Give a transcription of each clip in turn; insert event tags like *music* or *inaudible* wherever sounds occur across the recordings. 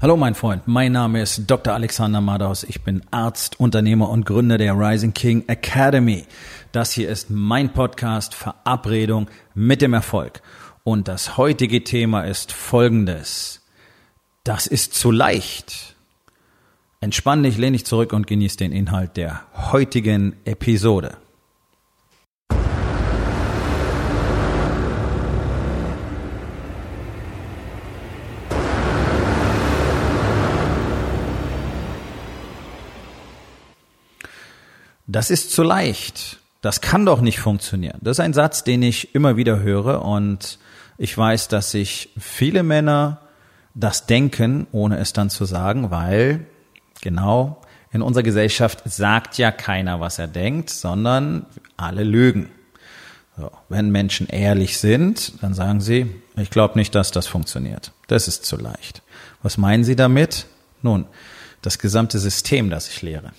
Hallo mein Freund, mein Name ist Dr. Alexander Madaus. Ich bin Arzt, Unternehmer und Gründer der Rising King Academy. Das hier ist mein Podcast Verabredung mit dem Erfolg. Und das heutige Thema ist folgendes. Das ist zu leicht. Entspann dich, lehn dich zurück und genieß den Inhalt der heutigen Episode. Das ist zu leicht. Das kann doch nicht funktionieren. Das ist ein Satz, den ich immer wieder höre und ich weiß, dass sich viele Männer das denken, ohne es dann zu sagen, weil genau in unserer Gesellschaft sagt ja keiner, was er denkt, sondern alle lügen. So, wenn Menschen ehrlich sind, dann sagen sie, ich glaube nicht, dass das funktioniert. Das ist zu leicht. Was meinen Sie damit? Nun, das gesamte System, das ich lehre.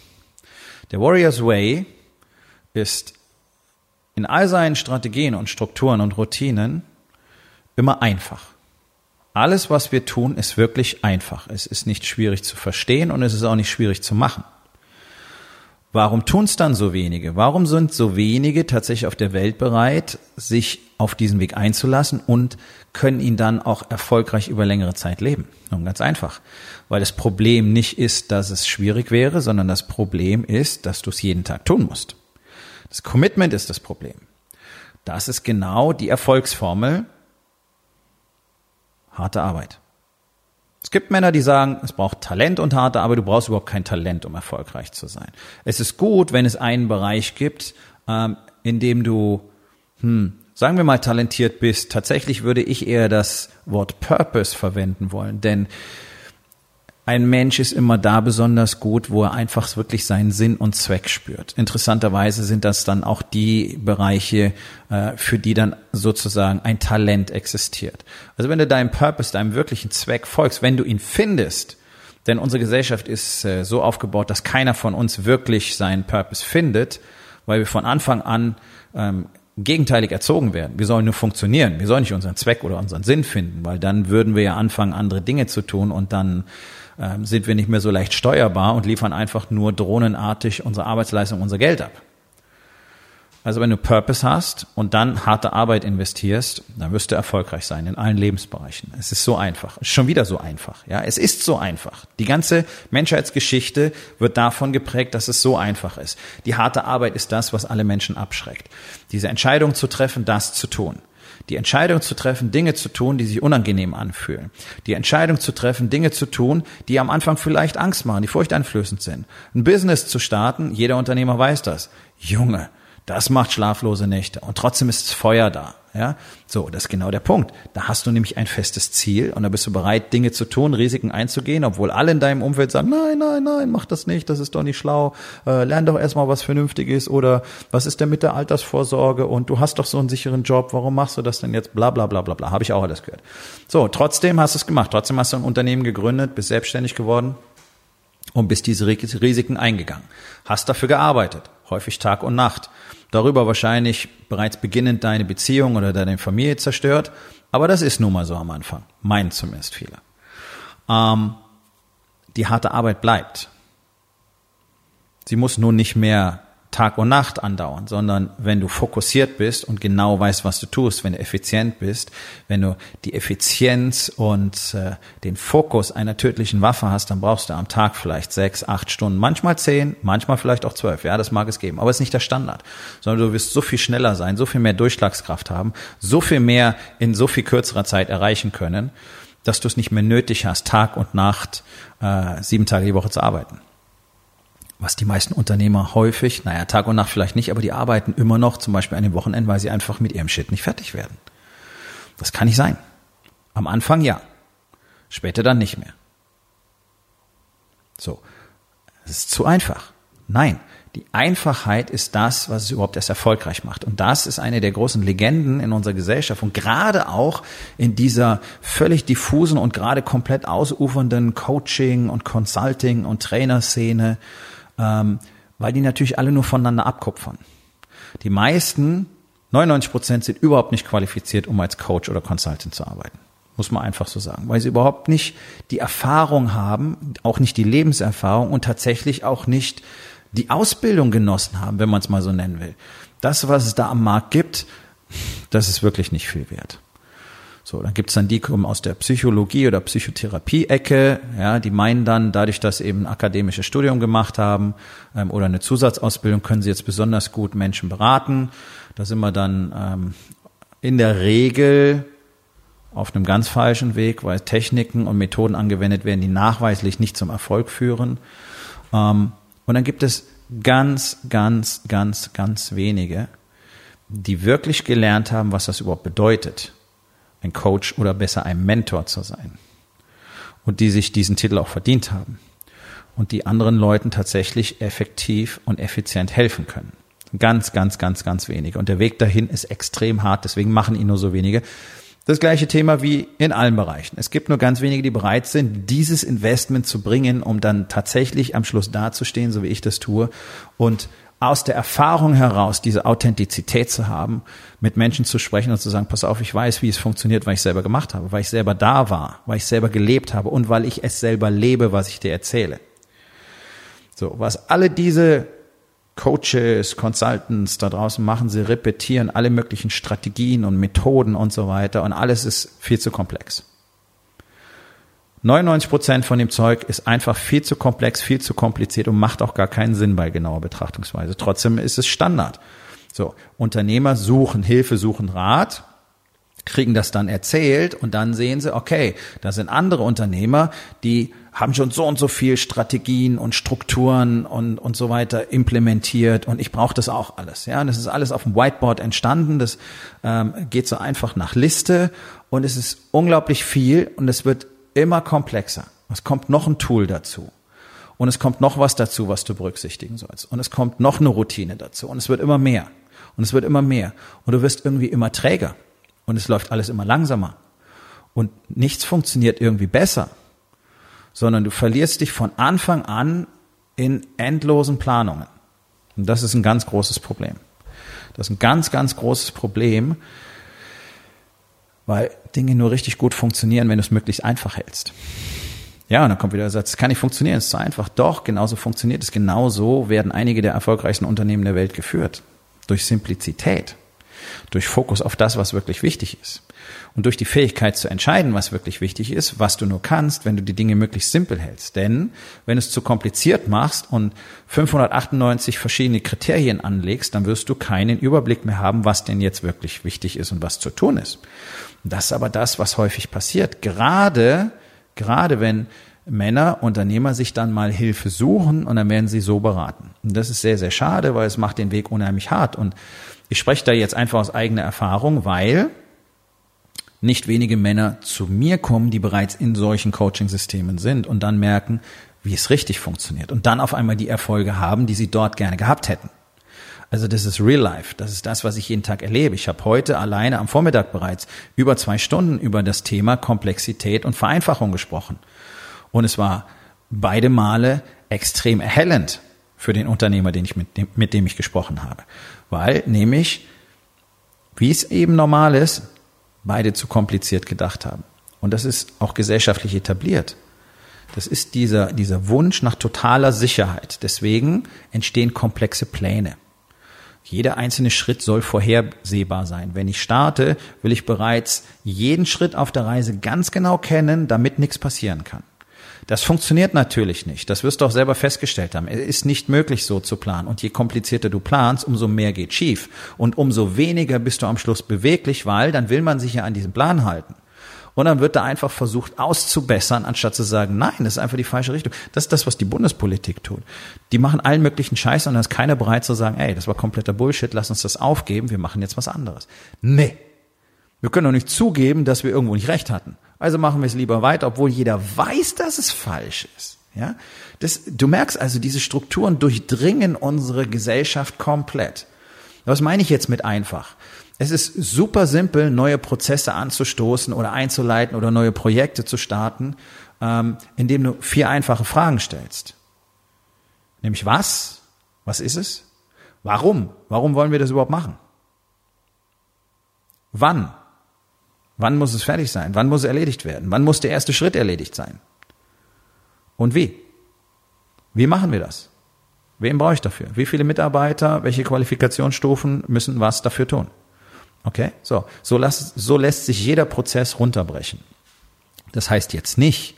Der Warriors Way ist in all seinen Strategien und Strukturen und Routinen immer einfach. Alles, was wir tun, ist wirklich einfach. Es ist nicht schwierig zu verstehen und es ist auch nicht schwierig zu machen. Warum tun es dann so wenige? Warum sind so wenige tatsächlich auf der Welt bereit, sich auf diesen Weg einzulassen und können ihn dann auch erfolgreich über längere Zeit leben? Nun ganz einfach, weil das Problem nicht ist, dass es schwierig wäre, sondern das Problem ist, dass du es jeden Tag tun musst. Das Commitment ist das Problem. Das ist genau die Erfolgsformel. Harte Arbeit. Es gibt Männer, die sagen, es braucht Talent und harte Arbeit, du brauchst überhaupt kein Talent, um erfolgreich zu sein. Es ist gut, wenn es einen Bereich gibt, ähm, in dem du, hm, sagen wir mal, talentiert bist. Tatsächlich würde ich eher das Wort Purpose verwenden wollen, denn ein Mensch ist immer da besonders gut, wo er einfach wirklich seinen Sinn und Zweck spürt. Interessanterweise sind das dann auch die Bereiche, äh, für die dann sozusagen ein Talent existiert. Also wenn du deinem Purpose, deinem wirklichen Zweck folgst, wenn du ihn findest, denn unsere Gesellschaft ist äh, so aufgebaut, dass keiner von uns wirklich seinen Purpose findet, weil wir von Anfang an ähm, gegenteilig erzogen werden. Wir sollen nur funktionieren. Wir sollen nicht unseren Zweck oder unseren Sinn finden, weil dann würden wir ja anfangen, andere Dinge zu tun und dann ähm, sind wir nicht mehr so leicht steuerbar und liefern einfach nur drohnenartig unsere Arbeitsleistung, unser Geld ab. Also wenn du Purpose hast und dann harte Arbeit investierst, dann wirst du erfolgreich sein in allen Lebensbereichen. Es ist so einfach. Es ist schon wieder so einfach. Ja, es ist so einfach. Die ganze Menschheitsgeschichte wird davon geprägt, dass es so einfach ist. Die harte Arbeit ist das, was alle Menschen abschreckt. Diese Entscheidung zu treffen, das zu tun. Die Entscheidung zu treffen, Dinge zu tun, die sich unangenehm anfühlen. Die Entscheidung zu treffen, Dinge zu tun, die am Anfang vielleicht Angst machen, die furchteinflößend sind. Ein Business zu starten, jeder Unternehmer weiß das. Junge, das macht schlaflose Nächte und trotzdem ist das Feuer da. Ja, so, das ist genau der Punkt. Da hast du nämlich ein festes Ziel und da bist du bereit, Dinge zu tun, Risiken einzugehen, obwohl alle in deinem Umfeld sagen, nein, nein, nein, mach das nicht, das ist doch nicht schlau, äh, lern doch erstmal was Vernünftiges oder was ist denn mit der Altersvorsorge und du hast doch so einen sicheren Job, warum machst du das denn jetzt, bla bla bla bla bla, habe ich auch alles gehört. So, trotzdem hast du es gemacht, trotzdem hast du ein Unternehmen gegründet, bist selbstständig geworden und bist diese Risiken eingegangen. Hast dafür gearbeitet, häufig Tag und Nacht darüber wahrscheinlich bereits beginnend deine Beziehung oder deine Familie zerstört. Aber das ist nun mal so am Anfang. Meinen zumindest viele. Ähm, die harte Arbeit bleibt. Sie muss nun nicht mehr Tag und Nacht andauern, sondern wenn du fokussiert bist und genau weißt, was du tust, wenn du effizient bist, wenn du die Effizienz und äh, den Fokus einer tödlichen Waffe hast, dann brauchst du am Tag vielleicht sechs, acht Stunden, manchmal zehn, manchmal vielleicht auch zwölf. Ja, das mag es geben, aber es ist nicht der Standard, sondern du wirst so viel schneller sein, so viel mehr Durchschlagskraft haben, so viel mehr in so viel kürzerer Zeit erreichen können, dass du es nicht mehr nötig hast, Tag und Nacht äh, sieben Tage die Woche zu arbeiten was die meisten Unternehmer häufig, naja, Tag und Nacht vielleicht nicht, aber die arbeiten immer noch, zum Beispiel an den Wochenenden, weil sie einfach mit ihrem Shit nicht fertig werden. Das kann nicht sein. Am Anfang ja. Später dann nicht mehr. So. Es ist zu einfach. Nein. Die Einfachheit ist das, was es überhaupt erst erfolgreich macht. Und das ist eine der großen Legenden in unserer Gesellschaft und gerade auch in dieser völlig diffusen und gerade komplett ausufernden Coaching und Consulting und Trainerszene ähm, weil die natürlich alle nur voneinander abkupfern. Die meisten, 99 Prozent, sind überhaupt nicht qualifiziert, um als Coach oder Consultant zu arbeiten. muss man einfach so sagen, weil sie überhaupt nicht die Erfahrung haben, auch nicht die Lebenserfahrung und tatsächlich auch nicht die Ausbildung genossen haben, wenn man es mal so nennen will. Das, was es da am Markt gibt, das ist wirklich nicht viel wert. So, dann gibt's dann die kommen aus der Psychologie oder Psychotherapie-Ecke, ja, die meinen dann, dadurch, dass eben ein akademisches Studium gemacht haben ähm, oder eine Zusatzausbildung, können sie jetzt besonders gut Menschen beraten. Da sind wir dann ähm, in der Regel auf einem ganz falschen Weg, weil Techniken und Methoden angewendet werden, die nachweislich nicht zum Erfolg führen. Ähm, und dann gibt es ganz, ganz, ganz, ganz wenige, die wirklich gelernt haben, was das überhaupt bedeutet ein Coach oder besser ein Mentor zu sein. Und die sich diesen Titel auch verdient haben. Und die anderen Leuten tatsächlich effektiv und effizient helfen können. Ganz, ganz, ganz, ganz wenige. Und der Weg dahin ist extrem hart, deswegen machen ihn nur so wenige. Das gleiche Thema wie in allen Bereichen. Es gibt nur ganz wenige, die bereit sind, dieses Investment zu bringen, um dann tatsächlich am Schluss dazustehen, so wie ich das tue, und aus der Erfahrung heraus diese Authentizität zu haben, mit Menschen zu sprechen und zu sagen, pass auf, ich weiß, wie es funktioniert, weil ich selber gemacht habe, weil ich selber da war, weil ich selber gelebt habe und weil ich es selber lebe, was ich dir erzähle. So, was alle diese Coaches, Consultants da draußen machen, sie repetieren alle möglichen Strategien und Methoden und so weiter und alles ist viel zu komplex. 99 Prozent von dem Zeug ist einfach viel zu komplex, viel zu kompliziert und macht auch gar keinen Sinn bei genauer Betrachtungsweise. Trotzdem ist es Standard. So, Unternehmer suchen Hilfe, suchen Rat, kriegen das dann erzählt und dann sehen sie, okay, da sind andere Unternehmer, die haben schon so und so viel Strategien und Strukturen und, und so weiter implementiert und ich brauche das auch alles. Ja, und das ist alles auf dem Whiteboard entstanden. Das ähm, geht so einfach nach Liste und es ist unglaublich viel und es wird immer komplexer. Es kommt noch ein Tool dazu. Und es kommt noch was dazu, was du berücksichtigen sollst. Und es kommt noch eine Routine dazu. Und es wird immer mehr. Und es wird immer mehr. Und du wirst irgendwie immer träger. Und es läuft alles immer langsamer. Und nichts funktioniert irgendwie besser. Sondern du verlierst dich von Anfang an in endlosen Planungen. Und das ist ein ganz großes Problem. Das ist ein ganz, ganz großes Problem, weil Dinge nur richtig gut funktionieren, wenn du es möglichst einfach hältst. Ja, und dann kommt wieder der Satz, kann nicht funktionieren, ist zu einfach. Doch, genauso funktioniert es. Genauso werden einige der erfolgreichsten Unternehmen der Welt geführt. Durch Simplizität. Durch Fokus auf das, was wirklich wichtig ist. Und durch die Fähigkeit zu entscheiden, was wirklich wichtig ist, was du nur kannst, wenn du die Dinge möglichst simpel hältst. Denn wenn du es zu kompliziert machst und 598 verschiedene Kriterien anlegst, dann wirst du keinen Überblick mehr haben, was denn jetzt wirklich wichtig ist und was zu tun ist. Das ist aber das, was häufig passiert. Gerade, gerade wenn Männer, Unternehmer sich dann mal Hilfe suchen und dann werden sie so beraten. Und das ist sehr, sehr schade, weil es macht den Weg unheimlich hart. Und ich spreche da jetzt einfach aus eigener Erfahrung, weil nicht wenige Männer zu mir kommen, die bereits in solchen Coaching-Systemen sind und dann merken, wie es richtig funktioniert und dann auf einmal die Erfolge haben, die sie dort gerne gehabt hätten. Also das ist Real Life. Das ist das, was ich jeden Tag erlebe. Ich habe heute alleine am Vormittag bereits über zwei Stunden über das Thema Komplexität und Vereinfachung gesprochen. Und es war beide Male extrem erhellend für den Unternehmer, den ich mit dem, mit dem ich gesprochen habe. Weil nämlich, wie es eben normal ist, beide zu kompliziert gedacht haben. Und das ist auch gesellschaftlich etabliert. Das ist dieser, dieser Wunsch nach totaler Sicherheit. Deswegen entstehen komplexe Pläne. Jeder einzelne Schritt soll vorhersehbar sein. Wenn ich starte, will ich bereits jeden Schritt auf der Reise ganz genau kennen, damit nichts passieren kann. Das funktioniert natürlich nicht. Das wirst du auch selber festgestellt haben. Es ist nicht möglich, so zu planen. Und je komplizierter du planst, umso mehr geht schief. Und umso weniger bist du am Schluss beweglich, weil dann will man sich ja an diesen Plan halten. Und dann wird da einfach versucht auszubessern, anstatt zu sagen, nein, das ist einfach die falsche Richtung. Das ist das, was die Bundespolitik tut. Die machen allen möglichen Scheiß und dann ist keiner bereit zu sagen, ey, das war kompletter Bullshit, lass uns das aufgeben, wir machen jetzt was anderes. Nee. Wir können doch nicht zugeben, dass wir irgendwo nicht recht hatten. Also machen wir es lieber weiter, obwohl jeder weiß, dass es falsch ist. Ja, das, du merkst also, diese Strukturen durchdringen unsere Gesellschaft komplett. Was meine ich jetzt mit einfach? Es ist super simpel, neue Prozesse anzustoßen oder einzuleiten oder neue Projekte zu starten, ähm, indem du vier einfache Fragen stellst. Nämlich was? Was ist es? Warum? Warum wollen wir das überhaupt machen? Wann? Wann muss es fertig sein? Wann muss es erledigt werden? Wann muss der erste Schritt erledigt sein? Und wie? Wie machen wir das? Wen brauche ich dafür? Wie viele Mitarbeiter, welche Qualifikationsstufen müssen was dafür tun? Okay, so, so, lass, so lässt sich jeder Prozess runterbrechen. Das heißt jetzt nicht,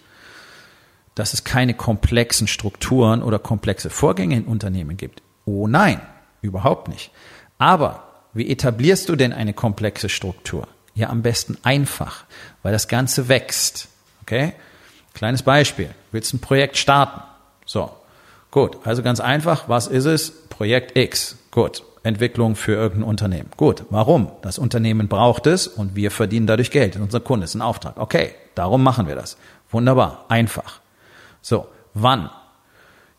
dass es keine komplexen Strukturen oder komplexe Vorgänge in Unternehmen gibt. Oh nein, überhaupt nicht. Aber wie etablierst du denn eine komplexe Struktur? Ja, am besten einfach, weil das Ganze wächst. Okay? Kleines Beispiel. Willst ein Projekt starten? So. Gut. Also ganz einfach. Was ist es? Projekt X. Gut. Entwicklung für irgendein Unternehmen. Gut. Warum? Das Unternehmen braucht es und wir verdienen dadurch Geld. Unser Kunde ist ein Auftrag. Okay. Darum machen wir das. Wunderbar. Einfach. So. Wann?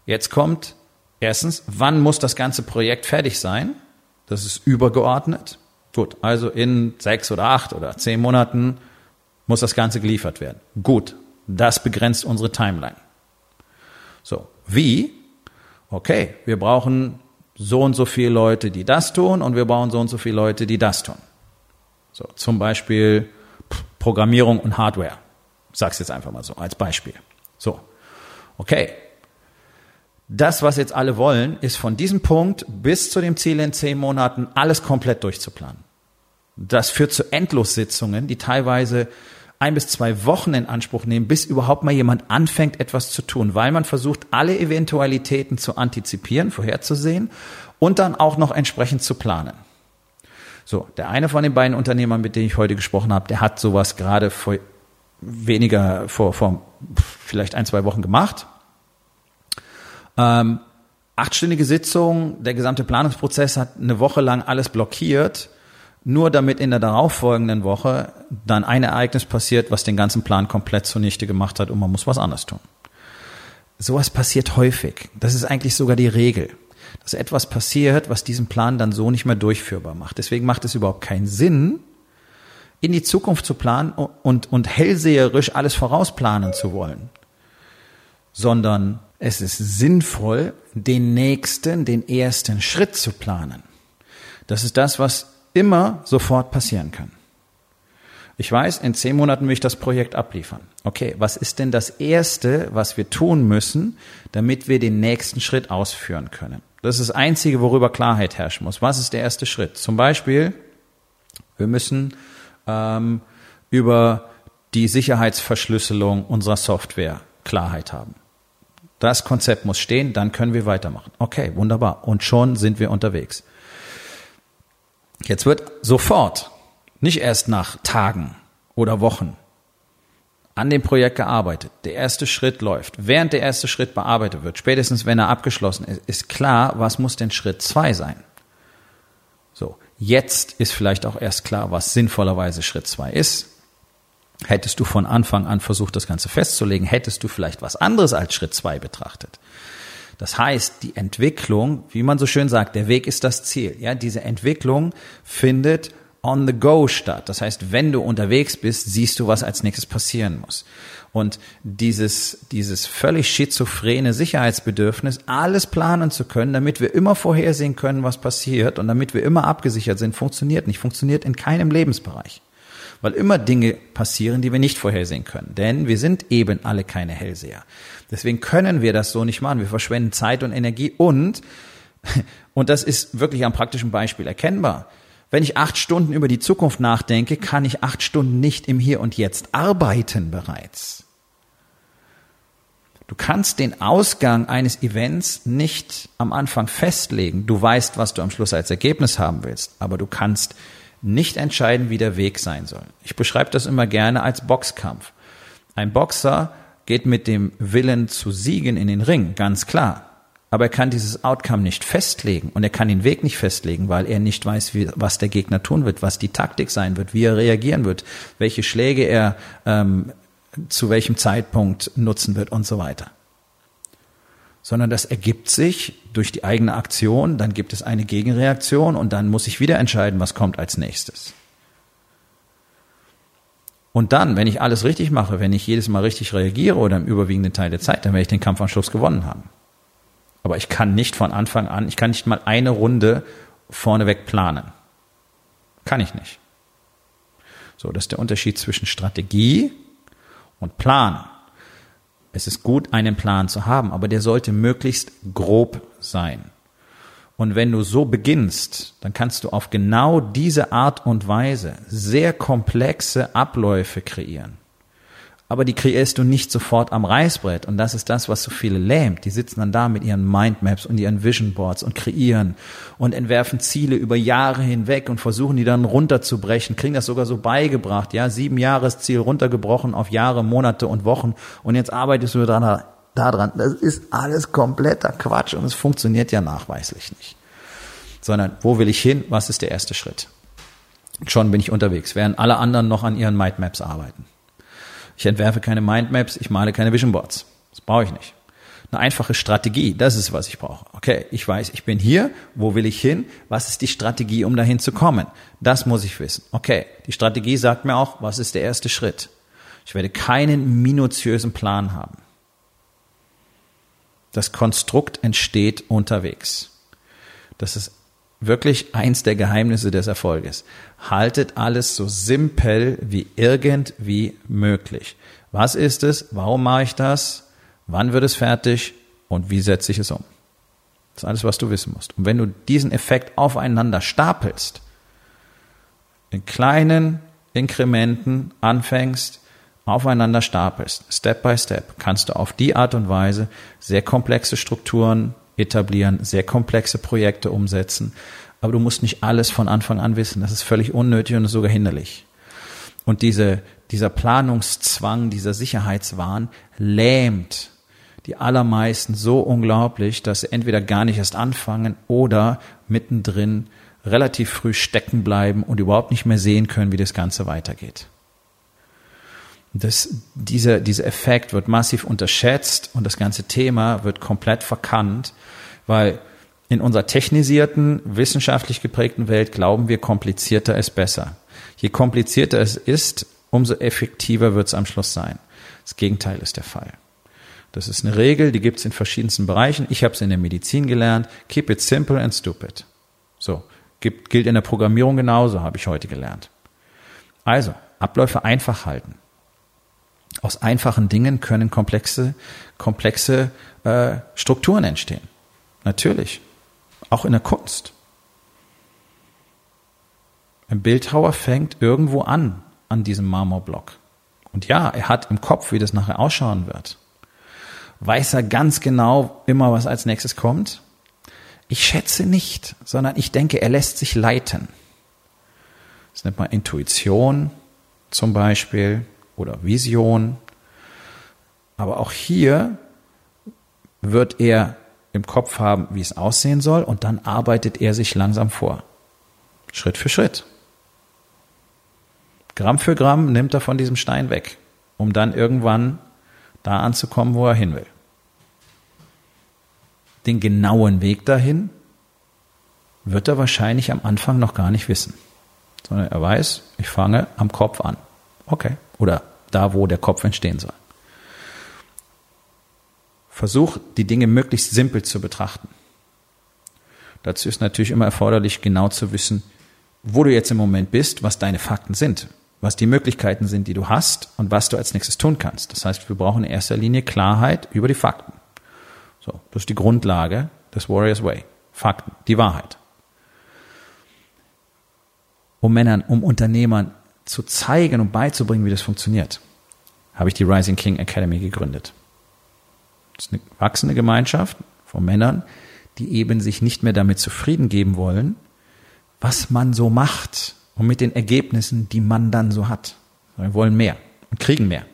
Jetzt kommt erstens, wann muss das ganze Projekt fertig sein? Das ist übergeordnet. Gut, also in sechs oder acht oder zehn Monaten muss das Ganze geliefert werden. Gut, das begrenzt unsere Timeline. So, wie? Okay, wir brauchen so und so viele Leute, die das tun und wir brauchen so und so viele Leute, die das tun. So, zum Beispiel Programmierung und Hardware. Ich sag's jetzt einfach mal so als Beispiel. So, okay, das, was jetzt alle wollen, ist von diesem Punkt bis zu dem Ziel in zehn Monaten alles komplett durchzuplanen. Das führt zu Endlossitzungen, die teilweise ein bis zwei Wochen in Anspruch nehmen, bis überhaupt mal jemand anfängt, etwas zu tun, weil man versucht, alle Eventualitäten zu antizipieren, vorherzusehen und dann auch noch entsprechend zu planen. So, der eine von den beiden Unternehmern, mit denen ich heute gesprochen habe, der hat sowas gerade vor weniger, vor, vor vielleicht ein, zwei Wochen gemacht ähm, achtstündige Sitzung, der gesamte Planungsprozess hat eine Woche lang alles blockiert, nur damit in der darauffolgenden Woche dann ein Ereignis passiert, was den ganzen Plan komplett zunichte gemacht hat und man muss was anderes tun. Sowas passiert häufig. Das ist eigentlich sogar die Regel. Dass etwas passiert, was diesen Plan dann so nicht mehr durchführbar macht. Deswegen macht es überhaupt keinen Sinn, in die Zukunft zu planen und, und hellseherisch alles vorausplanen zu wollen, sondern es ist sinnvoll, den nächsten, den ersten Schritt zu planen. Das ist das, was immer sofort passieren kann. Ich weiß, in zehn Monaten will ich das Projekt abliefern. Okay, was ist denn das Erste, was wir tun müssen, damit wir den nächsten Schritt ausführen können? Das ist das Einzige, worüber Klarheit herrschen muss. Was ist der erste Schritt? Zum Beispiel, wir müssen ähm, über die Sicherheitsverschlüsselung unserer Software Klarheit haben. Das Konzept muss stehen, dann können wir weitermachen. Okay, wunderbar. Und schon sind wir unterwegs. Jetzt wird sofort, nicht erst nach Tagen oder Wochen, an dem Projekt gearbeitet. Der erste Schritt läuft. Während der erste Schritt bearbeitet wird, spätestens wenn er abgeschlossen ist, ist klar, was muss denn Schritt zwei sein. So, jetzt ist vielleicht auch erst klar, was sinnvollerweise Schritt zwei ist. Hättest du von Anfang an versucht, das Ganze festzulegen, hättest du vielleicht was anderes als Schritt zwei betrachtet. Das heißt, die Entwicklung, wie man so schön sagt, der Weg ist das Ziel. Ja, diese Entwicklung findet on the go statt. Das heißt, wenn du unterwegs bist, siehst du, was als nächstes passieren muss. Und dieses, dieses völlig schizophrene Sicherheitsbedürfnis, alles planen zu können, damit wir immer vorhersehen können, was passiert und damit wir immer abgesichert sind, funktioniert nicht, funktioniert in keinem Lebensbereich weil immer Dinge passieren, die wir nicht vorhersehen können. Denn wir sind eben alle keine Hellseher. Deswegen können wir das so nicht machen. Wir verschwenden Zeit und Energie und, *laughs* und das ist wirklich am praktischen Beispiel erkennbar. Wenn ich acht Stunden über die Zukunft nachdenke, kann ich acht Stunden nicht im Hier und Jetzt arbeiten bereits. Du kannst den Ausgang eines Events nicht am Anfang festlegen. Du weißt, was du am Schluss als Ergebnis haben willst, aber du kannst nicht entscheiden, wie der Weg sein soll. Ich beschreibe das immer gerne als Boxkampf. Ein Boxer geht mit dem Willen zu siegen in den Ring, ganz klar. Aber er kann dieses Outcome nicht festlegen und er kann den Weg nicht festlegen, weil er nicht weiß, wie, was der Gegner tun wird, was die Taktik sein wird, wie er reagieren wird, welche Schläge er ähm, zu welchem Zeitpunkt nutzen wird und so weiter sondern das ergibt sich durch die eigene Aktion, dann gibt es eine Gegenreaktion und dann muss ich wieder entscheiden, was kommt als nächstes. Und dann, wenn ich alles richtig mache, wenn ich jedes Mal richtig reagiere oder im überwiegenden Teil der Zeit, dann werde ich den Kampf am Schluss gewonnen haben. Aber ich kann nicht von Anfang an, ich kann nicht mal eine Runde vorneweg planen. Kann ich nicht. So, das ist der Unterschied zwischen Strategie und Plan. Es ist gut, einen Plan zu haben, aber der sollte möglichst grob sein. Und wenn du so beginnst, dann kannst du auf genau diese Art und Weise sehr komplexe Abläufe kreieren aber die kreierst du nicht sofort am Reißbrett. Und das ist das, was so viele lähmt. Die sitzen dann da mit ihren Mindmaps und ihren Vision Boards und kreieren und entwerfen Ziele über Jahre hinweg und versuchen die dann runterzubrechen, kriegen das sogar so beigebracht, ja, sieben Jahresziel runtergebrochen auf Jahre, Monate und Wochen. Und jetzt arbeitest du daran, daran. Das ist alles kompletter Quatsch und es funktioniert ja nachweislich nicht. Sondern, wo will ich hin? Was ist der erste Schritt? Schon bin ich unterwegs, während alle anderen noch an ihren Mindmaps arbeiten. Ich entwerfe keine Mindmaps, ich male keine Vision Boards. Das brauche ich nicht. Eine einfache Strategie, das ist, was ich brauche. Okay, ich weiß, ich bin hier, wo will ich hin? Was ist die Strategie, um dahin zu kommen? Das muss ich wissen. Okay, die Strategie sagt mir auch, was ist der erste Schritt? Ich werde keinen minutiösen Plan haben. Das Konstrukt entsteht unterwegs. Das ist wirklich eins der Geheimnisse des Erfolges. Haltet alles so simpel wie irgendwie möglich. Was ist es? Warum mache ich das? Wann wird es fertig? Und wie setze ich es um? Das ist alles, was du wissen musst. Und wenn du diesen Effekt aufeinander stapelst, in kleinen Inkrementen anfängst, aufeinander stapelst, Step by Step, kannst du auf die Art und Weise sehr komplexe Strukturen etablieren, sehr komplexe Projekte umsetzen. Aber du musst nicht alles von Anfang an wissen. Das ist völlig unnötig und sogar hinderlich. Und diese, dieser Planungszwang, dieser Sicherheitswahn lähmt die allermeisten so unglaublich, dass sie entweder gar nicht erst anfangen oder mittendrin relativ früh stecken bleiben und überhaupt nicht mehr sehen können, wie das Ganze weitergeht. Das, dieser, dieser Effekt wird massiv unterschätzt und das ganze Thema wird komplett verkannt, weil in unserer technisierten, wissenschaftlich geprägten Welt glauben wir, komplizierter ist besser. Je komplizierter es ist, umso effektiver wird es am Schluss sein. Das Gegenteil ist der Fall. Das ist eine Regel, die gibt es in verschiedensten Bereichen. Ich habe es in der Medizin gelernt. Keep it simple and stupid. So, gibt, gilt in der Programmierung genauso, habe ich heute gelernt. Also, Abläufe einfach halten. Aus einfachen Dingen können komplexe, komplexe äh, Strukturen entstehen. Natürlich. Auch in der Kunst. Ein Bildhauer fängt irgendwo an, an diesem Marmorblock. Und ja, er hat im Kopf, wie das nachher ausschauen wird. Weiß er ganz genau immer, was als nächstes kommt? Ich schätze nicht, sondern ich denke, er lässt sich leiten. Das nennt man Intuition zum Beispiel oder Vision. Aber auch hier wird er im Kopf haben, wie es aussehen soll, und dann arbeitet er sich langsam vor. Schritt für Schritt. Gramm für Gramm nimmt er von diesem Stein weg, um dann irgendwann da anzukommen, wo er hin will. Den genauen Weg dahin wird er wahrscheinlich am Anfang noch gar nicht wissen, sondern er weiß, ich fange am Kopf an. Okay. Oder da, wo der Kopf entstehen soll. Versuch, die Dinge möglichst simpel zu betrachten. Dazu ist natürlich immer erforderlich, genau zu wissen, wo du jetzt im Moment bist, was deine Fakten sind, was die Möglichkeiten sind, die du hast und was du als nächstes tun kannst. Das heißt, wir brauchen in erster Linie Klarheit über die Fakten. So, das ist die Grundlage des Warriors Way. Fakten, die Wahrheit. Um Männern, um Unternehmern zu zeigen und beizubringen, wie das funktioniert, habe ich die Rising King Academy gegründet. Das ist eine wachsende Gemeinschaft von Männern, die eben sich nicht mehr damit zufrieden geben wollen, was man so macht und mit den Ergebnissen, die man dann so hat. Wir wollen mehr und kriegen mehr,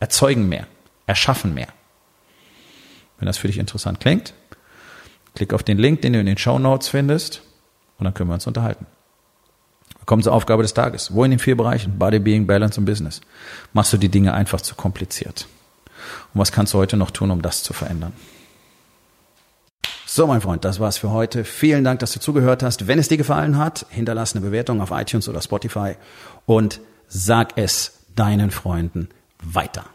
erzeugen mehr, erschaffen mehr. Wenn das für dich interessant klingt, klick auf den Link, den du in den Show Notes findest, und dann können wir uns unterhalten. Kommen zur Aufgabe des Tages. Wo in den vier Bereichen, Body, Being, Balance und Business, machst du die Dinge einfach zu kompliziert? Und was kannst du heute noch tun, um das zu verändern? So, mein Freund, das war's für heute. Vielen Dank, dass du zugehört hast. Wenn es dir gefallen hat, hinterlass eine Bewertung auf iTunes oder Spotify und sag es deinen Freunden weiter.